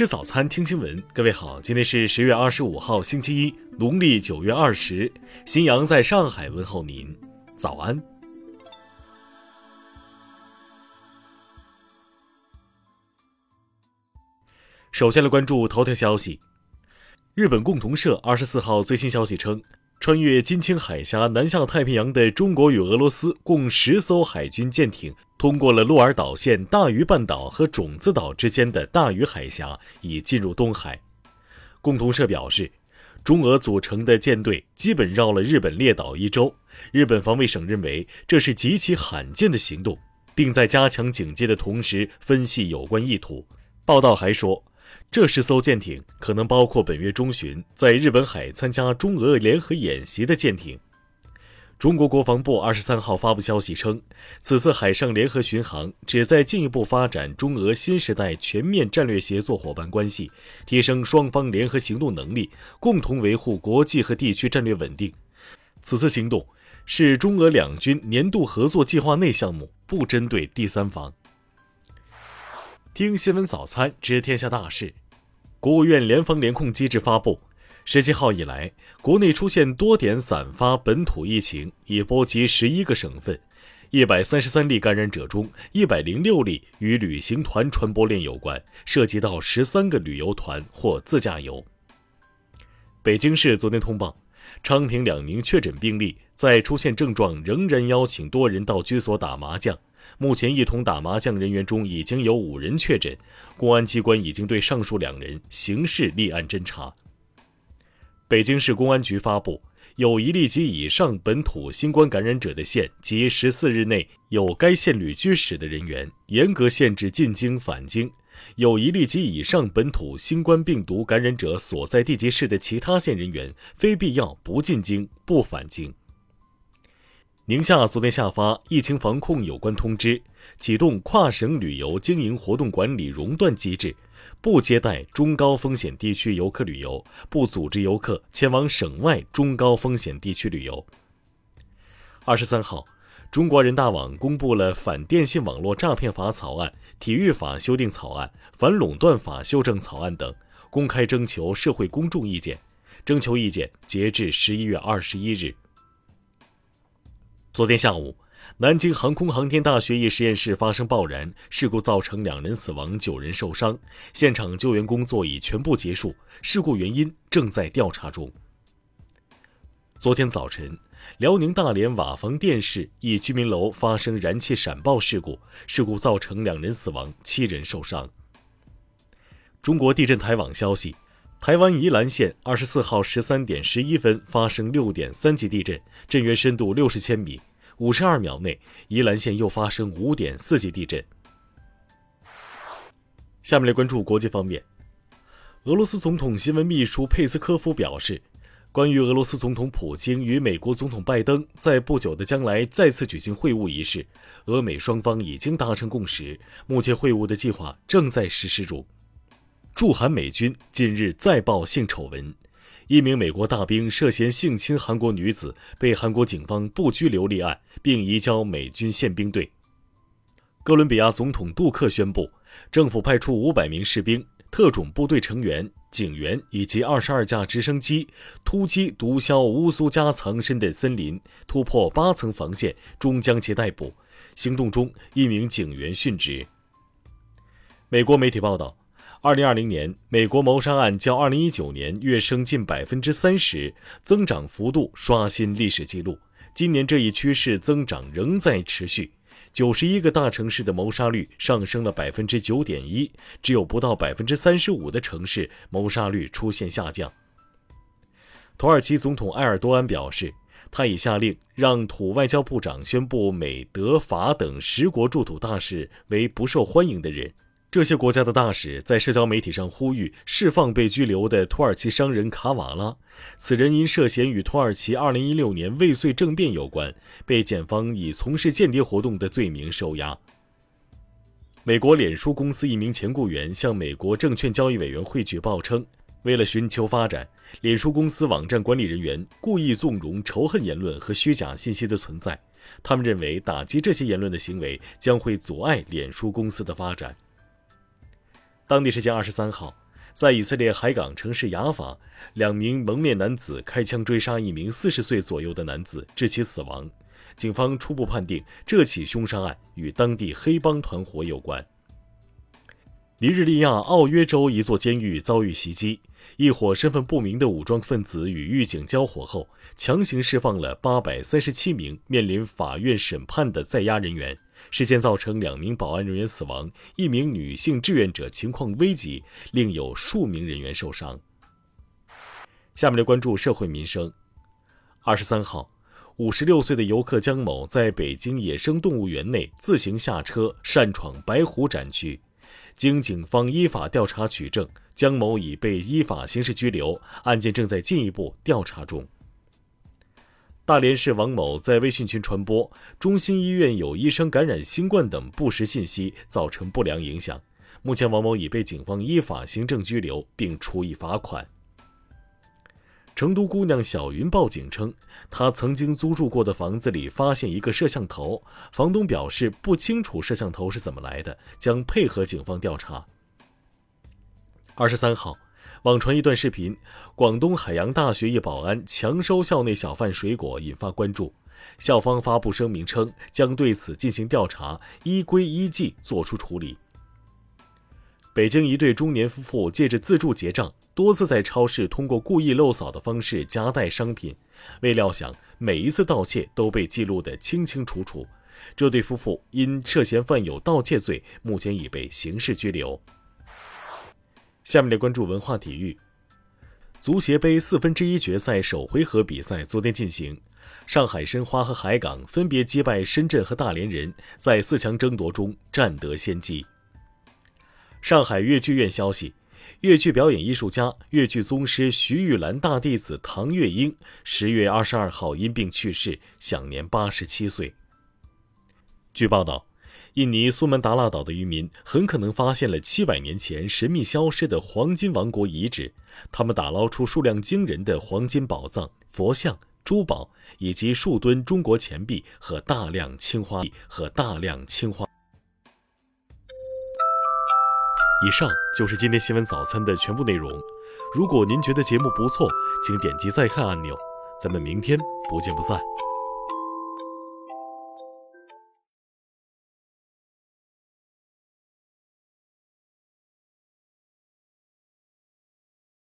吃早餐，听新闻。各位好，今天是十月二十五号，星期一，农历九月二十。新阳在上海问候您，早安。首先来关注头条消息。日本共同社二十四号最新消息称，穿越金青海峡南下太平洋的中国与俄罗斯共十艘海军舰艇。通过了鹿儿岛县大隅半岛和种子岛之间的大隅海峡，已进入东海。共同社表示，中俄组成的舰队基本绕了日本列岛一周。日本防卫省认为这是极其罕见的行动，并在加强警戒的同时分析有关意图。报道还说，这十艘舰艇可能包括本月中旬在日本海参加中俄联合演习的舰艇。中国国防部二十三号发布消息称，此次海上联合巡航旨在进一步发展中俄新时代全面战略协作伙伴关系，提升双方联合行动能力，共同维护国际和地区战略稳定。此次行动是中俄两军年度合作计划内项目，不针对第三方。听新闻早餐知天下大事，国务院联防联控机制发布。十七号以来，国内出现多点散发本土疫情，已波及十一个省份。一百三十三例感染者中，一百零六例与旅行团传播链有关，涉及到十三个旅游团或自驾游。北京市昨天通报，昌平两名确诊病例在出现症状仍然邀请多人到居所打麻将。目前一同打麻将人员中已经有五人确诊，公安机关已经对上述两人刑事立案侦查。北京市公安局发布，有一例及以上本土新冠感染者的县及十四日内有该县旅居史的人员，严格限制进京返京；有一例及以上本土新冠病毒感染者所在地级市的其他县人员，非必要不进京、不返京。宁夏昨天下发疫情防控有关通知，启动跨省旅游经营活动管理熔断机制。不接待中高风险地区游客旅游，不组织游客前往省外中高风险地区旅游。二十三号，中国人大网公布了反电信网络诈骗法草案、体育法修订草案、反垄断法修正草案等，公开征求社会公众意见。征求意见截至十一月二十一日。昨天下午。南京航空航天大学一实验室发生爆燃事故，造成两人死亡、九人受伤。现场救援工作已全部结束，事故原因正在调查中。昨天早晨，辽宁大连瓦房店市一居民楼发生燃气闪爆事故，事故造成两人死亡、七人受伤。中国地震台网消息，台湾宜兰县二十四号十三点十一分发生六点三级地震，震源深度六十千米。五十二秒内，宜兰县又发生五点四级地震。下面来关注国际方面。俄罗斯总统新闻秘书佩斯科夫表示，关于俄罗斯总统普京与美国总统拜登在不久的将来再次举行会晤一事，俄美双方已经达成共识，目前会晤的计划正在实施中。驻韩美军近日再曝性丑闻。一名美国大兵涉嫌性侵韩国女子，被韩国警方不拘留立案，并移交美军宪兵队。哥伦比亚总统杜克宣布，政府派出五百名士兵、特种部队成员、警员以及二十二架直升机突击毒枭乌苏加藏身的森林，突破八层防线，终将其逮捕。行动中，一名警员殉职。美国媒体报道。二零二零年，美国谋杀案较二零一九年跃升近百分之三十，增长幅度刷新历史记录。今年这一趋势增长仍在持续，九十一个大城市的谋杀率上升了百分之九点一，只有不到百分之三十五的城市谋杀率出现下降。土耳其总统埃尔多安表示，他已下令让土外交部长宣布美、德、法等十国驻土大使为不受欢迎的人。这些国家的大使在社交媒体上呼吁释放被拘留的土耳其商人卡瓦拉。此人因涉嫌与土耳其2016年未遂政变有关，被检方以从事间谍活动的罪名收押。美国脸书公司一名前雇员向美国证券交易委员会举报称，为了寻求发展，脸书公司网站管理人员故意纵容仇恨言论和虚假信息的存在。他们认为，打击这些言论的行为将会阻碍脸书公司的发展。当地时间二十三号，在以色列海港城市雅法，两名蒙面男子开枪追杀一名四十岁左右的男子，致其死亡。警方初步判定这起凶杀案与当地黑帮团伙有关。尼日利亚奥约州一座监狱遭遇袭击，一伙身份不明的武装分子与狱警交火后，强行释放了八百三十七名面临法院审判的在押人员。事件造成两名保安人员死亡，一名女性志愿者情况危急，另有数名人员受伤。下面来关注社会民生。二十三号，五十六岁的游客江某在北京野生动物园内自行下车擅闯白虎展区。经警方依法调查取证，江某已被依法刑事拘留，案件正在进一步调查中。大连市王某在微信群传播中心医院有医生感染新冠等不实信息，造成不良影响。目前，王某已被警方依法行政拘留，并处以罚款。成都姑娘小云报警称，她曾经租住过的房子里发现一个摄像头，房东表示不清楚摄像头是怎么来的，将配合警方调查。二十三号，网传一段视频，广东海洋大学一保安强收校内小贩水果，引发关注。校方发布声明称，将对此进行调查，依规依纪作出处理。北京一对中年夫妇借着自助结账。多次在超市通过故意漏扫的方式夹带商品，未料想每一次盗窃都被记录得清清楚楚。这对夫妇因涉嫌犯有盗窃罪，目前已被刑事拘留。下面来关注文化体育。足协杯四分之一决赛首回合比赛昨天进行，上海申花和海港分别击败深圳和大连人，在四强争夺中占得先机。上海越剧院消息。越剧表演艺术家、越剧宗师徐玉兰大弟子唐月英十月二十二号因病去世，享年八十七岁。据报道，印尼苏门答腊岛的渔民很可能发现了七百年前神秘消失的黄金王国遗址，他们打捞出数量惊人的黄金宝藏、佛像、珠宝，以及数吨中国钱币和大量青花和大量青花。以上就是今天新闻早餐的全部内容。如果您觉得节目不错，请点击再看按钮。咱们明天不见不散。